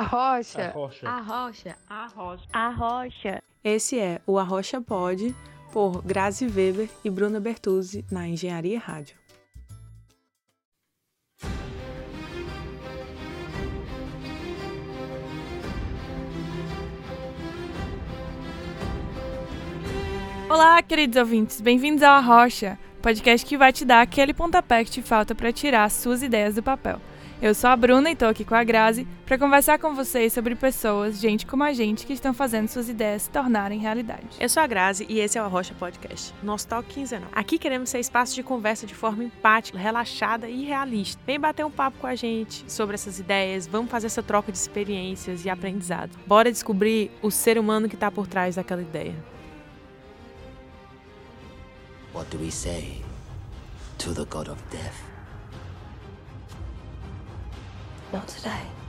Arrocha. Arrocha. Arrocha. Arrocha. Arrocha. Esse é o Arrocha Pod, por Grazi Weber e Bruna Bertuzzi, na Engenharia Rádio. Olá, queridos ouvintes, bem-vindos ao Arrocha, podcast que vai te dar aquele pontapé que te falta para tirar suas ideias do papel. Eu sou a Bruna e estou aqui com a Grazi para conversar com vocês sobre pessoas, gente como a gente, que estão fazendo suas ideias se tornarem realidade. Eu sou a Grazi e esse é o Arrocha Podcast, nosso toque quinzenal. Aqui queremos ser espaço de conversa de forma empática, relaxada e realista. Vem bater um papo com a gente sobre essas ideias, vamos fazer essa troca de experiências e aprendizado. Bora descobrir o ser humano que está por trás daquela ideia. What do we say to the god of death? Not today.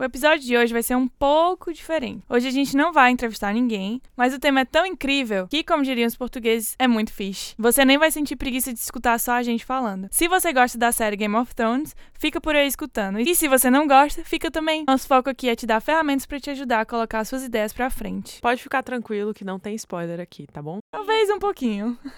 O episódio de hoje vai ser um pouco diferente. Hoje a gente não vai entrevistar ninguém, mas o tema é tão incrível que, como diriam os portugueses, é muito fixe. Você nem vai sentir preguiça de escutar só a gente falando. Se você gosta da série Game of Thrones, fica por aí escutando. E se você não gosta, fica também. Nosso foco aqui é te dar ferramentas para te ajudar a colocar suas ideias pra frente. Pode ficar tranquilo que não tem spoiler aqui, tá bom? Talvez um pouquinho.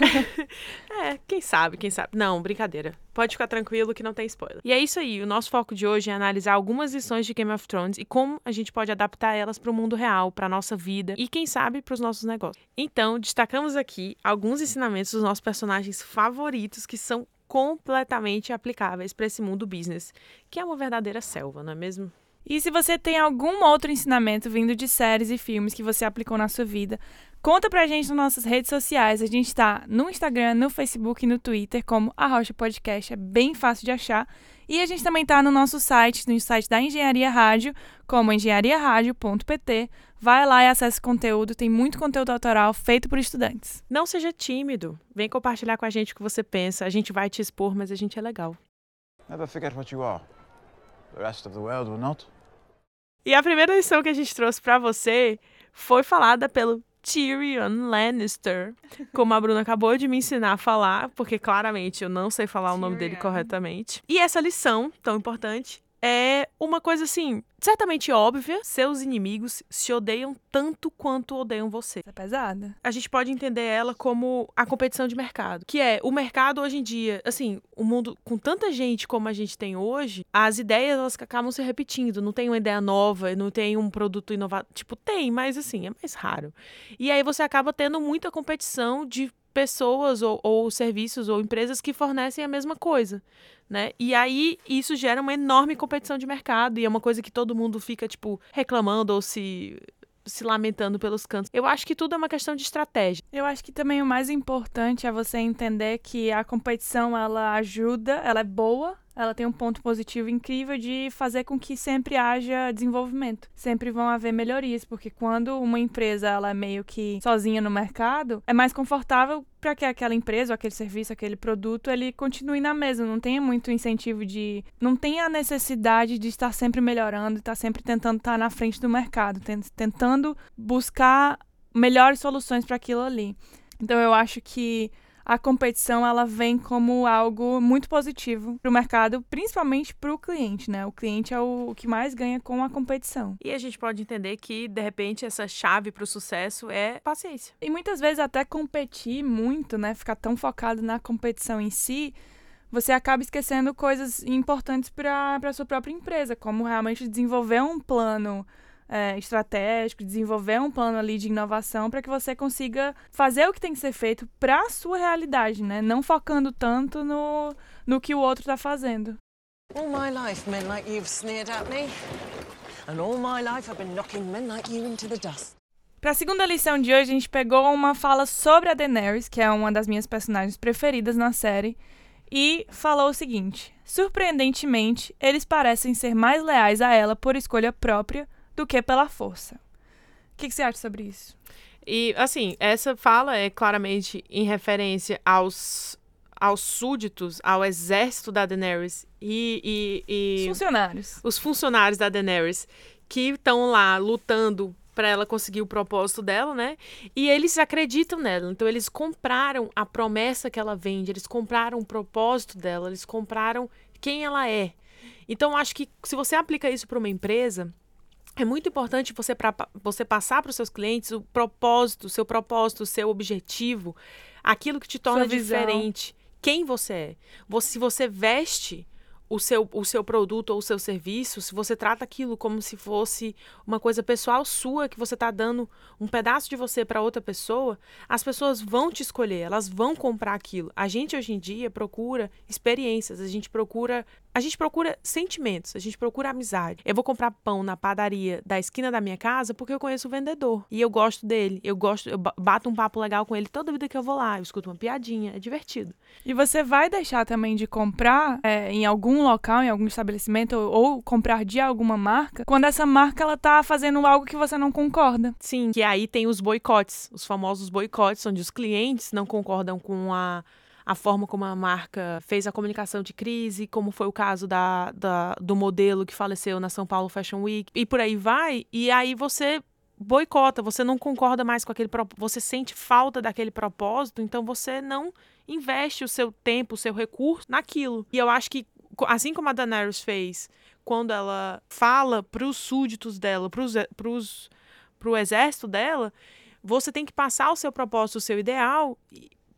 É, quem sabe, quem sabe. Não, brincadeira. Pode ficar tranquilo que não tem spoiler. E é isso aí. O nosso foco de hoje é analisar algumas lições de Game of Thrones e como a gente pode adaptar elas para o mundo real, para nossa vida e quem sabe para os nossos negócios. Então, destacamos aqui alguns ensinamentos dos nossos personagens favoritos que são completamente aplicáveis para esse mundo business, que é uma verdadeira selva, não é mesmo? E se você tem algum outro ensinamento vindo de séries e filmes que você aplicou na sua vida, conta pra gente nas nossas redes sociais. A gente tá no Instagram, no Facebook e no Twitter como a Rocha Podcast, é bem fácil de achar. E a gente também tá no nosso site, no site da Engenharia Rádio, como engenhariaradio.pt. Vai lá e acesse o conteúdo, tem muito conteúdo autoral feito por estudantes. Não seja tímido. Vem compartilhar com a gente o que você pensa. A gente vai te expor, mas a gente é legal. Never forget what you are. The rest of the world will not. E a primeira lição que a gente trouxe pra você foi falada pelo Tyrion Lannister, como a Bruna acabou de me ensinar a falar, porque claramente eu não sei falar o nome dele Tyrion. corretamente. E essa lição tão importante é uma coisa assim, certamente óbvia, seus inimigos se odeiam tanto quanto odeiam você. É pesada? A gente pode entender ela como a competição de mercado, que é o mercado hoje em dia, assim, o mundo com tanta gente como a gente tem hoje, as ideias elas acabam se repetindo, não tem uma ideia nova, não tem um produto inovador, tipo, tem, mas assim, é mais raro. E aí você acaba tendo muita competição de pessoas ou, ou serviços ou empresas que fornecem a mesma coisa, né? E aí isso gera uma enorme competição de mercado e é uma coisa que todo mundo fica tipo reclamando ou se se lamentando pelos cantos. Eu acho que tudo é uma questão de estratégia. Eu acho que também o mais importante é você entender que a competição ela ajuda, ela é boa, ela tem um ponto positivo incrível de fazer com que sempre haja desenvolvimento. Sempre vão haver melhorias, porque quando uma empresa ela é meio que sozinha no mercado, é mais confortável para que aquela empresa, aquele serviço, aquele produto, ele continue na mesa, não tenha muito incentivo de, não tenha a necessidade de estar sempre melhorando, estar sempre tentando estar na frente do mercado, ten- tentando buscar melhores soluções para aquilo ali. Então eu acho que a competição ela vem como algo muito positivo para o mercado, principalmente para o cliente, né? O cliente é o, o que mais ganha com a competição. E a gente pode entender que, de repente, essa chave para o sucesso é paciência. E muitas vezes até competir muito, né? Ficar tão focado na competição em si, você acaba esquecendo coisas importantes para a sua própria empresa, como realmente desenvolver um plano é, estratégico, desenvolver um plano ali de inovação para que você consiga fazer o que tem que ser feito para a sua realidade, né? Não focando tanto no, no que o outro está fazendo. All my life, men like you've sneered at me. And all my life, I've been knocking men like you into the dust. Para a segunda lição de hoje, a gente pegou uma fala sobre a Daenerys, que é uma das minhas personagens preferidas na série, e falou o seguinte: surpreendentemente, eles parecem ser mais leais a ela por escolha própria do que pela força. O que, que você acha sobre isso? E, assim, essa fala é claramente em referência aos, aos súditos, ao exército da Daenerys e, e, Os e funcionários. os funcionários da Daenerys que estão lá lutando para ela conseguir o propósito dela, né? E eles acreditam nela. Então eles compraram a promessa que ela vende, eles compraram o propósito dela, eles compraram quem ela é. Então, acho que se você aplica isso para uma empresa, é muito importante você, pra, você passar para os seus clientes o propósito, o seu propósito, o seu objetivo, aquilo que te torna diferente, quem você é. Você, se você veste o seu, o seu produto ou o seu serviço, se você trata aquilo como se fosse uma coisa pessoal sua, que você está dando um pedaço de você para outra pessoa, as pessoas vão te escolher, elas vão comprar aquilo. A gente hoje em dia procura experiências, a gente procura, a gente procura sentimentos, a gente procura amizade. Eu vou comprar pão na padaria da esquina da minha casa porque eu conheço o vendedor e eu gosto dele, eu gosto, eu ba- bato um papo legal com ele toda vida que eu vou lá, eu escuto uma piadinha, é divertido. E você vai deixar também de comprar é, em algum local, em algum estabelecimento, ou, ou comprar de alguma marca, quando essa marca ela tá fazendo algo que você não concorda. Sim, que aí tem os boicotes, os famosos boicotes, onde os clientes não concordam com a, a forma como a marca fez a comunicação de crise, como foi o caso da, da- do modelo que faleceu na São Paulo Fashion Week, e por aí vai, e aí você boicota, você não concorda mais com aquele você sente falta daquele propósito, então você não investe o seu tempo, o seu recurso naquilo. E eu acho que, assim como a Daenerys fez, quando ela fala para os súditos dela, para os pro exército dela, você tem que passar o seu propósito, o seu ideal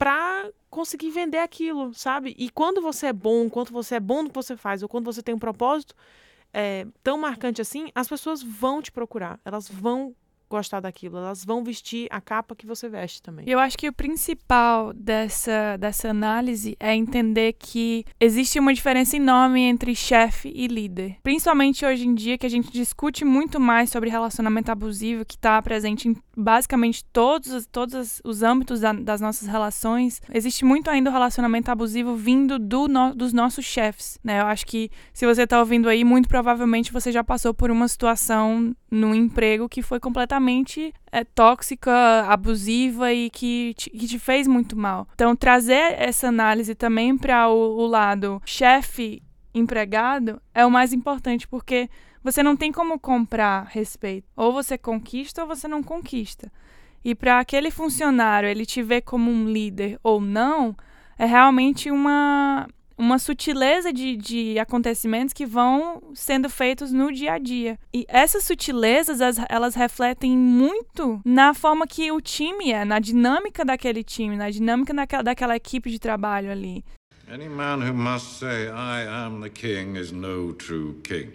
para conseguir vender aquilo, sabe? E quando você é bom, quando você é bom no que você faz, ou quando você tem um propósito é, tão marcante assim, as pessoas vão te procurar, elas vão gostar daquilo, elas vão vestir a capa que você veste também. Eu acho que o principal dessa, dessa análise é entender que existe uma diferença enorme entre chefe e líder. Principalmente hoje em dia, que a gente discute muito mais sobre relacionamento abusivo, que está presente em basicamente todos, os- todos os- os âmbitos da- das nossas relações. Existe muito ainda o relacionamento abusivo vindo do no- dos nossos chefes. Né? Eu acho que se você está ouvindo aí, muito provavelmente você já passou por uma situação no emprego que foi completamente é, tóxica, abusiva e que te, que te fez muito mal. Então, trazer essa análise também para o, o lado chefe empregado é o mais importante, porque você não tem como comprar respeito. Ou você conquista ou você não conquista. E para aquele funcionário ele te ver como um líder ou não, é realmente uma, uma sutileza de, de acontecimentos que vão sendo feitos no dia a dia. E essas sutilezas, as- elas refletem muito na forma que o time é, na dinâmica daquele time, na dinâmica daquela, daquela equipe de trabalho ali. Any man who must say, I am the king, is no true king.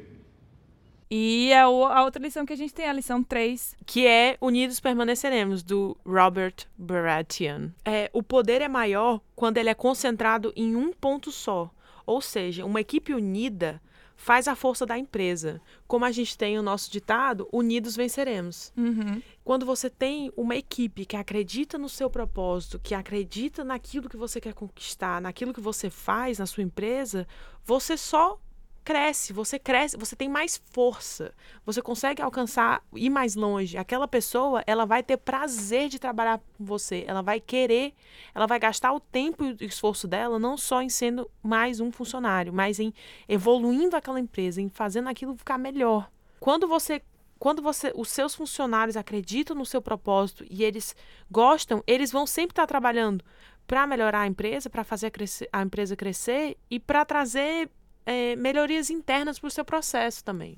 E a, o- a outra lição que a gente tem, a lição 3. que é Unidos Permaneceremos, do Robert Baratheon. É, o poder é maior quando ele é concentrado em um ponto só. Ou seja, uma equipe unida faz a força da empresa. Como a gente tem o nosso ditado, unidos venceremos. Uhum. Quando você tem uma equipe que acredita no seu propósito, que acredita naquilo que você quer conquistar, naquilo que você faz na sua empresa, você só cresce, você cresce, você tem mais força, você consegue alcançar, ir mais longe. Aquela pessoa, ela vai ter prazer de trabalhar com você, ela vai querer, ela vai gastar o tempo e o esforço dela não só em sendo mais um funcionário, mas em evoluindo aquela empresa, em fazendo aquilo ficar melhor. Quando você quando você, os seus funcionários acreditam no seu propósito e eles gostam, eles vão sempre estar trabalhando para melhorar a empresa, para fazer a, crescer- a empresa crescer e para trazer eh, melhorias internas para o seu processo também.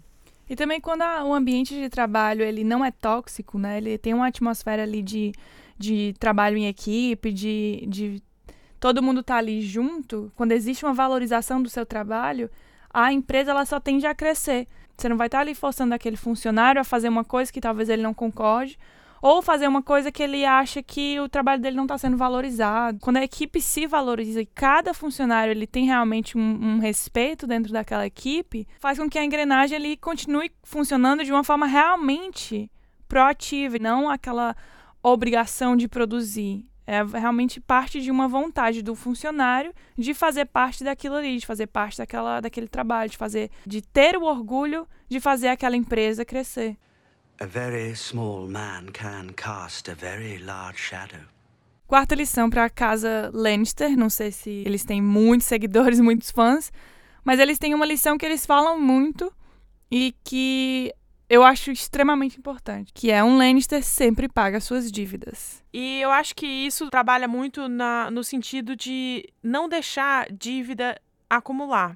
E também quando a- o ambiente de trabalho ele não é tóxico, né? Ele tem uma atmosfera ali de, de trabalho em equipe, de, de todo mundo tá ali junto. Quando existe uma valorização do seu trabalho, a empresa ela só tende a crescer. Você não vai estar ali forçando aquele funcionário a fazer uma coisa que talvez ele não concorde, ou fazer uma coisa que ele acha que o trabalho dele não está sendo valorizado. Quando a equipe se valoriza e cada funcionário ele tem realmente um, um respeito dentro daquela equipe, faz com que a engrenagem ele continue funcionando de uma forma realmente proativa, e não aquela obrigação de produzir. É realmente parte de uma vontade do funcionário de fazer parte daquilo ali, de fazer parte daquela, daquele trabalho, de fazer, de ter o orgulho de fazer aquela empresa crescer. A very small man can cast a very large shadow. Quarta lição para a casa Lannister. Não sei se eles têm muitos seguidores, muitos fãs, mas eles têm uma lição que eles falam muito e que eu acho extremamente importante, que é um Lannister sempre paga suas dívidas. E eu acho que isso trabalha muito na, no sentido de não deixar dívida acumular.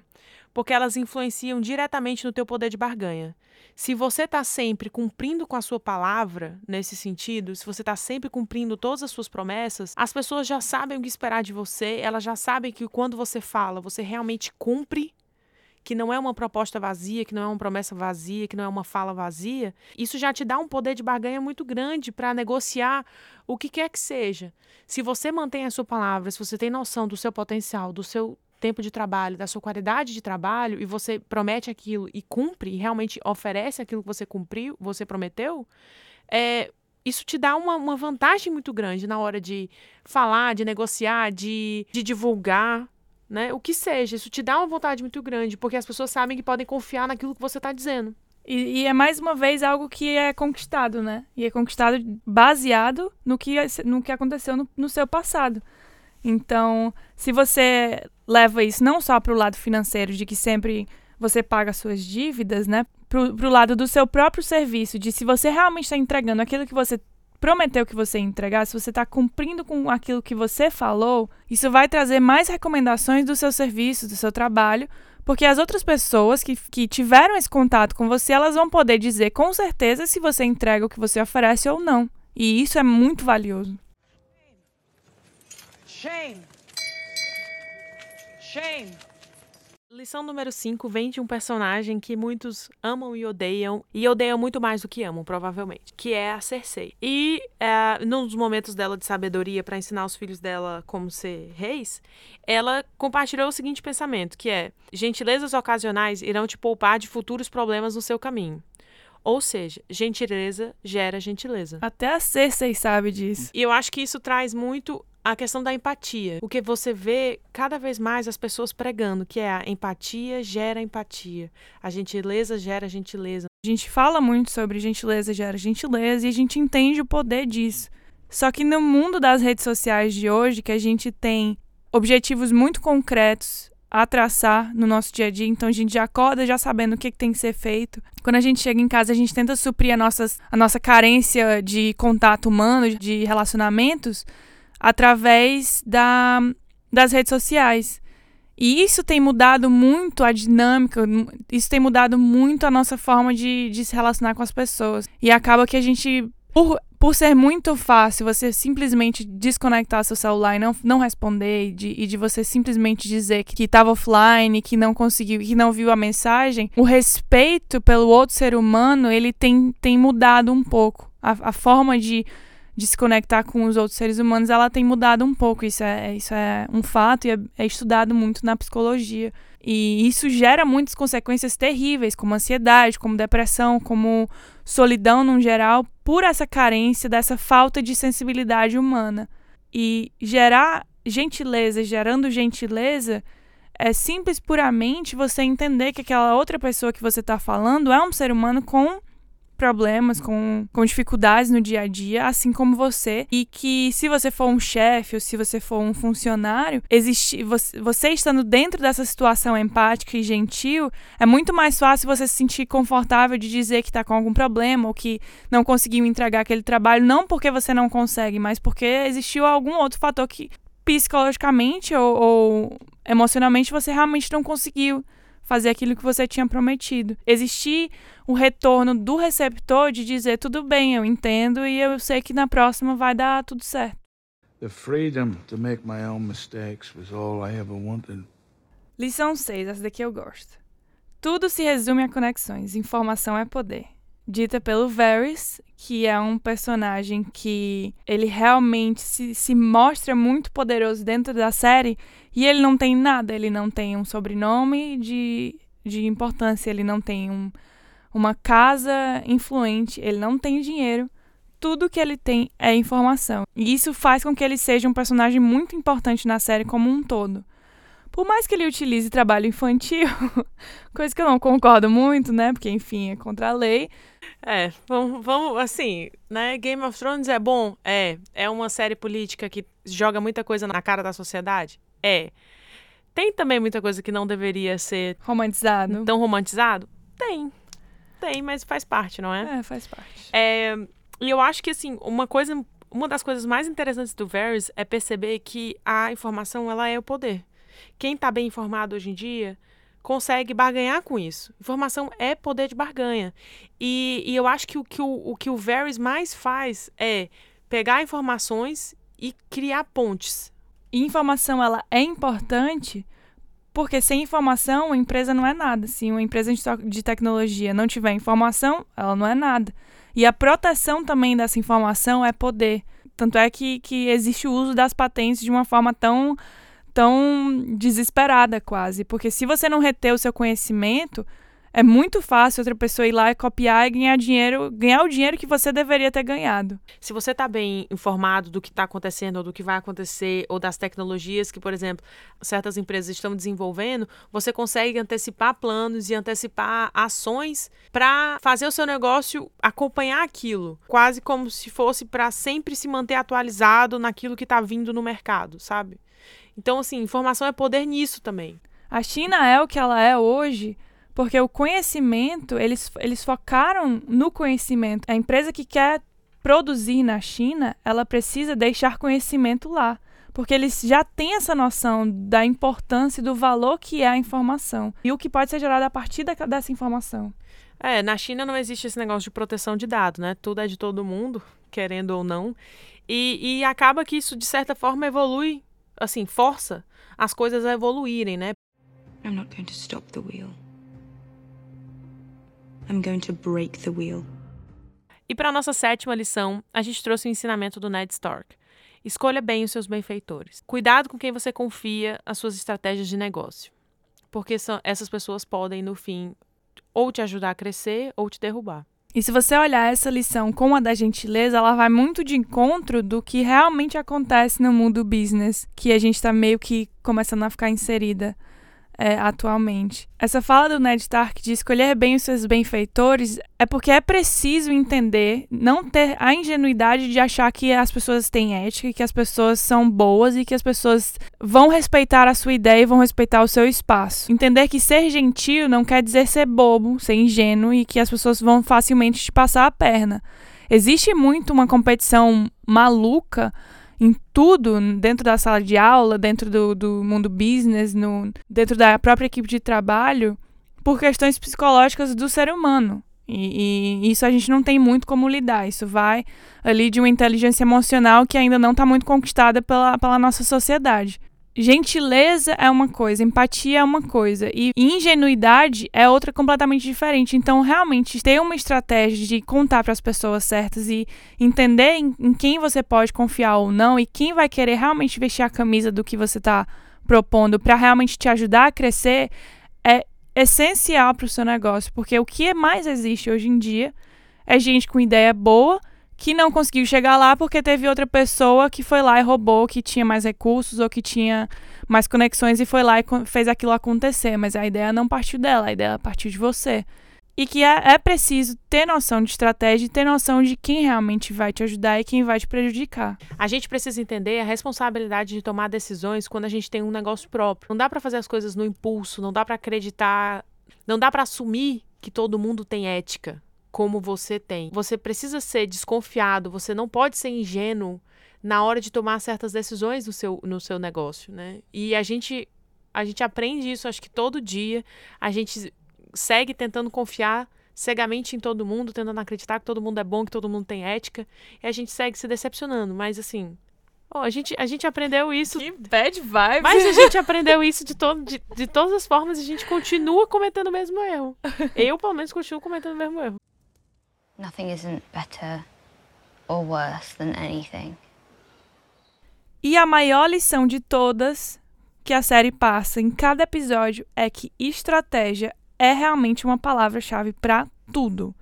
porque elas influenciam diretamente no teu poder de barganha. Se você está sempre cumprindo com a sua palavra, nesse sentido, se você está sempre cumprindo todas as suas promessas, as pessoas já sabem o que esperar de você, elas já sabem que quando você fala, você realmente cumpre que não é uma proposta vazia, que não é uma promessa vazia, que não é uma fala vazia, isso já te dá um poder de barganha muito grande para negociar o que quer que seja. Se você mantém a sua palavra, se você tem noção do seu potencial, do seu tempo de trabalho, da sua qualidade de trabalho e você promete aquilo e cumpre e realmente oferece aquilo que você cumpriu, você prometeu, é, isso te dá uma, uma vantagem muito grande na hora de falar, de negociar, de, de divulgar, né? O que seja. Isso te dá uma vontade muito grande, porque as pessoas sabem que podem confiar naquilo que você está dizendo. E, e, é mais uma vez algo que é conquistado, né? E é conquistado baseado no que, no que aconteceu no, no seu passado. Então, se você leva isso não só para o lado financeiro, de que sempre você paga suas dívidas, né? Para o lado do seu próprio serviço, de se você realmente está entregando aquilo que você prometeu que você ia entregar, se você está cumprindo com aquilo que você falou, isso vai trazer mais recomendações do seu serviço, do seu trabalho, porque as outras pessoas que, que tiveram esse contato com você, elas vão poder dizer com certeza se você entrega o que você oferece ou não. E isso é muito valioso. Shame. Shame. Lição número 5 vem de um personagem que muitos amam e odeiam, e odeiam muito mais do que amam, provavelmente, que é a Cersei. E é, num dos momentos dela de sabedoria para ensinar os filhos dela como ser reis, ela compartilhou o seguinte pensamento, que é: gentilezas ocasionais irão te poupar de futuros problemas no seu caminho. Ou seja, gentileza gera gentileza. Até a Cersei sabe disso. E eu acho que isso traz muito a questão da empatia. O que você vê cada vez mais as pessoas pregando, que é a empatia gera empatia, a gentileza gera gentileza. A gente fala muito sobre gentileza gera gentileza e a gente entende o poder disso. Só que no mundo das redes sociais de hoje, que a gente tem objetivos muito concretos a traçar no nosso dia a dia, então a gente já acorda já sabendo o que, que tem que ser feito. Quando a gente chega em casa, a gente tenta suprir a, nossas, a nossa carência de contato humano, de relacionamentos, através da, das redes sociais. E isso tem mudado muito a dinâmica, isso tem mudado muito a nossa forma de, de se relacionar com as pessoas. E acaba que a gente, por, por ser muito fácil você simplesmente desconectar seu celular e não, não responder, e de, e de você simplesmente dizer que estava offline, que não conseguiu, que não viu a mensagem, o respeito pelo outro ser humano, ele tem, tem mudado um pouco. A, a forma de de se conectar com os outros seres humanos, ela tem mudado um pouco. Isso é, isso é um fato e é, é estudado muito na psicologia. E isso gera muitas consequências terríveis, como ansiedade, como depressão, como solidão no geral, por essa carência, dessa falta de sensibilidade humana. E gerar gentileza, gerando gentileza, é simples puramente você entender que aquela outra pessoa que você está falando é um ser humano com problemas, com, com dificuldades no dia a dia, assim como você, e que se você for um chefe ou se você for um funcionário, existe, você, você estando dentro dessa situação empática e gentil, é muito mais fácil você se sentir confortável de dizer que está com algum problema ou que não conseguiu entregar aquele trabalho, não porque você não consegue, mas porque existiu algum outro fator que psicologicamente ou, ou emocionalmente você realmente não conseguiu fazer aquilo que você tinha prometido. Existir o retorno do receptor de dizer tudo bem, eu entendo e eu sei que na próxima vai dar tudo certo. The freedom to make my own mistakes was all I ever wanted. Lição 6, essa daqui eu gosto. Tudo se resume a conexões. Informação é poder dita pelo Varys, que é um personagem que ele realmente se, se mostra muito poderoso dentro da série e ele não tem nada, ele não tem um sobrenome de, de importância, ele não tem um, uma casa influente, ele não tem dinheiro. Tudo que ele tem é informação. E isso faz com que ele seja um personagem muito importante na série como um todo. Por mais que ele utilize trabalho infantil, coisa que eu não concordo muito, né? Porque, enfim, é contra a lei. É, vamos, vamos, assim, né? Game of Thrones é bom? É. É uma série política que joga muita coisa na cara da sociedade? É. Tem também muita coisa que não deveria ser. Romantizado. Tão romantizado? Tem. Tem, mas faz parte, não é? É, faz parte. É, e eu acho que, assim, uma coisa. Uma das coisas mais interessantes do Varys é perceber que a informação ela é o poder. Quem está bem informado hoje em dia consegue barganhar com isso. Informação é poder de barganha. E, e eu acho que o que o, o que o Varys mais faz é pegar informações e criar pontes. Informação ela é importante porque sem informação a empresa não é nada. Se uma empresa de, de tecnologia não tiver informação, ela não é nada. E a proteção também dessa informação é poder. Tanto é que, que existe o uso das patentes de uma forma tão tão desesperada quase, porque se você não reter o seu conhecimento, é muito fácil outra pessoa ir lá e copiar e ganhar dinheiro, ganhar o dinheiro que você deveria ter ganhado. Se você está bem informado do que está acontecendo ou do que vai acontecer ou das tecnologias que, por exemplo, certas empresas estão desenvolvendo, você consegue antecipar planos e antecipar ações para fazer o seu negócio acompanhar aquilo, quase como se fosse para sempre se manter atualizado naquilo que está vindo no mercado, sabe? Então, assim, informação é poder nisso também. A China é o que ela é hoje porque o conhecimento, eles, eles focaram no conhecimento. A empresa que quer produzir na China, ela precisa deixar conhecimento lá. Porque eles já têm essa noção da importância e do valor que é a informação. E o que pode ser gerado a partir da, dessa informação. É, na China não existe esse negócio de proteção de dados, né? Tudo é de todo mundo, querendo ou não. E, e acaba que isso, de certa forma, evolui assim, força as coisas a evoluírem, né? I'm not going to stop the wheel. I'm going to break the wheel. E para nossa sétima lição, a gente trouxe o ensinamento do Ned Stark. Escolha bem os seus benfeitores. Cuidado com quem você confia as suas estratégias de negócio. Porque são, essas pessoas podem, no fim, ou te ajudar a crescer ou te derrubar. E se você olhar essa lição com a da gentileza, ela vai muito de encontro do que realmente acontece no mundo business, que a gente está meio que começando a ficar inserida é, atualmente. Essa fala do Ned Stark de escolher bem os seus benfeitores é porque é preciso entender, não ter a ingenuidade de achar que as pessoas têm ética, que as pessoas são boas e que as pessoas vão respeitar a sua ideia e vão respeitar o seu espaço. Entender que ser gentil não quer dizer ser bobo, ser ingênuo e que as pessoas vão facilmente te passar a perna. Existe muito uma competição maluca em tudo, dentro da sala de aula, dentro do, do mundo business, no, dentro da própria equipe de trabalho, por questões psicológicas do ser humano. E, e, isso a gente não tem muito como lidar. Isso vai ali de uma inteligência emocional que ainda não está muito conquistada pela, pela nossa sociedade gentileza é uma coisa, empatia é uma coisa e ingenuidade é outra completamente diferente. Então, realmente, ter uma estratégia de contar para as pessoas certas e entender em, em, quem você pode confiar ou não e quem vai querer realmente vestir a camisa do que você está propondo para realmente te ajudar a crescer é essencial para o seu negócio, porque o que mais existe hoje em dia é gente com ideia boa que não conseguiu chegar lá porque teve outra pessoa que foi lá e roubou, que tinha mais recursos ou que tinha mais conexões e foi lá e fez aquilo acontecer. Mas a ideia não partiu dela, a ideia partiu de você. E que é, é preciso ter noção de estratégia e ter noção de quem realmente vai te ajudar e quem vai te prejudicar. A gente precisa entender a responsabilidade de tomar decisões quando a gente tem um negócio próprio. Não dá para fazer as coisas no impulso, não dá para acreditar, não dá para assumir que todo mundo tem ética como você tem. Você precisa ser desconfiado, você não pode ser ingênuo na hora de tomar certas decisões no seu, no seu negócio, né? E a gente a gente aprende isso, acho que todo dia. A gente segue tentando confiar cegamente em todo mundo, tentando acreditar que todo mundo é bom, que todo mundo tem ética, e a gente segue se decepcionando. Mas assim, oh, a, gente, a gente aprendeu isso. Que bad vibes. Mas a gente aprendeu isso de, todo, de, de todas as formas e a gente continua cometendo o mesmo erro. Eu, pelo menos, continuo cometendo o mesmo erro. Nothing isn't better or worse than anything. E a maior lição de todas que a série passa em cada episódio é que estratégia é realmente uma palavra-chave para tudo.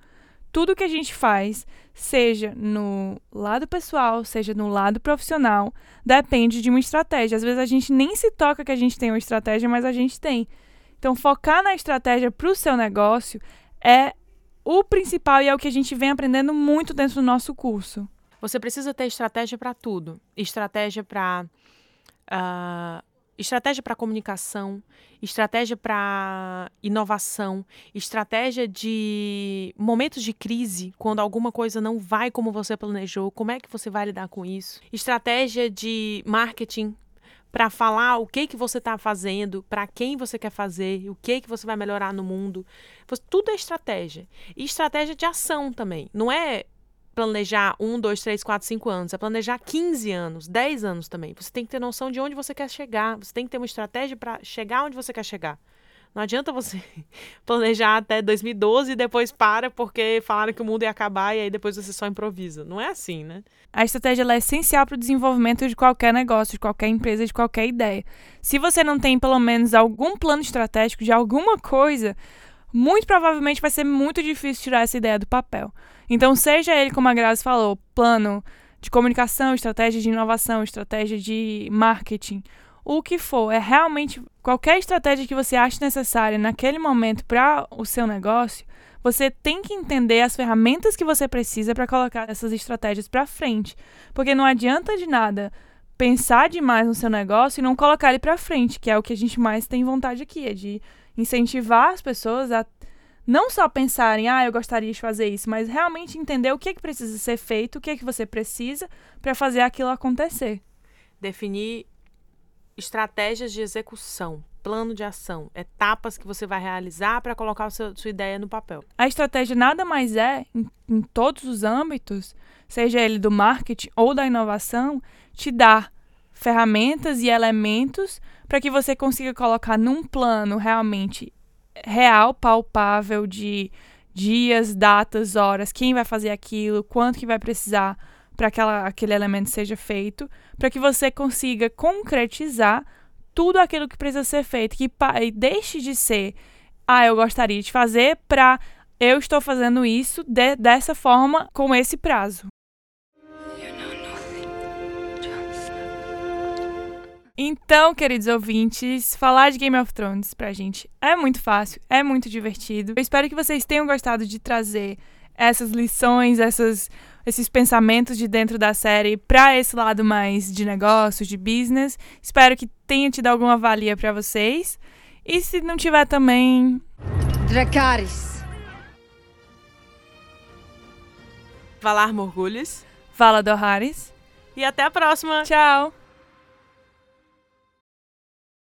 Tudo que a gente faz, seja no lado pessoal, seja no lado profissional, depende de uma estratégia. Às vezes a gente nem se toca que a gente tem uma estratégia, mas a gente tem. Então, focar na estratégia para o seu negócio é o principal e é o que a gente vem aprendendo muito dentro do nosso curso. Você precisa ter estratégia para tudo. Estratégia para uh, ah, estratégia para comunicação, estratégia para inovação, estratégia de momentos de crise, quando alguma coisa não vai como você planejou, como é que você vai lidar com isso? Estratégia de marketing para falar o que que você está fazendo, para quem você quer fazer, o que que você vai melhorar no mundo. Tudo é estratégia. E estratégia de ação também. Não é planejar um, dois, três, quatro, cinco anos. É planejar 15 anos, 10 anos também. Você tem que ter noção de onde você quer chegar. Você tem que ter uma estratégia para chegar onde você quer chegar. Não adianta você planejar até 2012 e depois para porque falaram que o mundo ia acabar e aí depois você só improvisa. Não é assim, né? A estratégia é essencial para o desenvolvimento de qualquer negócio, de qualquer empresa, de qualquer ideia. Se você não tem pelo menos algum plano estratégico de alguma coisa, muito provavelmente vai ser muito difícil tirar essa ideia do papel. Então, seja ele, como a Grazi falou, plano de comunicação, estratégia de inovação, estratégia de marketing, o que for, é realmente qualquer estratégia que você ache necessária naquele momento para o seu negócio, você tem que entender as ferramentas que você precisa para colocar essas estratégias para frente, porque não adianta de nada pensar demais no seu negócio e não colocar ele para frente, que é o que a gente mais tem vontade aqui, é de incentivar as pessoas a não só pensarem, ah, eu gostaria de fazer isso, mas realmente entender o que é que precisa ser feito, o que é que você precisa para fazer aquilo acontecer. Definir estratégias de execução, plano de ação, etapas que você vai realizar para colocar a sua, ideia no papel. A estratégia nada mais é, em, em todos os âmbitos, seja ele do marketing ou da inovação, te dar ferramentas e elementos para que você consiga colocar num plano realmente real, palpável de dias, datas, horas, quem vai fazer aquilo, quanto que vai precisar para que aquele elemento seja feito, para que você consiga concretizar tudo aquilo que precisa ser feito, que e deixe de ser, ah, eu gostaria de fazer, para eu estou fazendo isso de- dessa forma, com esse prazo. Então, queridos ouvintes, falar de Game of Thrones pra gente é muito fácil, é muito divertido. Eu espero que vocês tenham gostado de trazer essas lições, essas, esses pensamentos de dentro da série pra esse lado mais de negócios, de business. Espero que tenha tido alguma valia pra vocês. E se não tiver também, Dracarys. Valar Morgulhos. fala do Harris. E até a próxima! Tchau!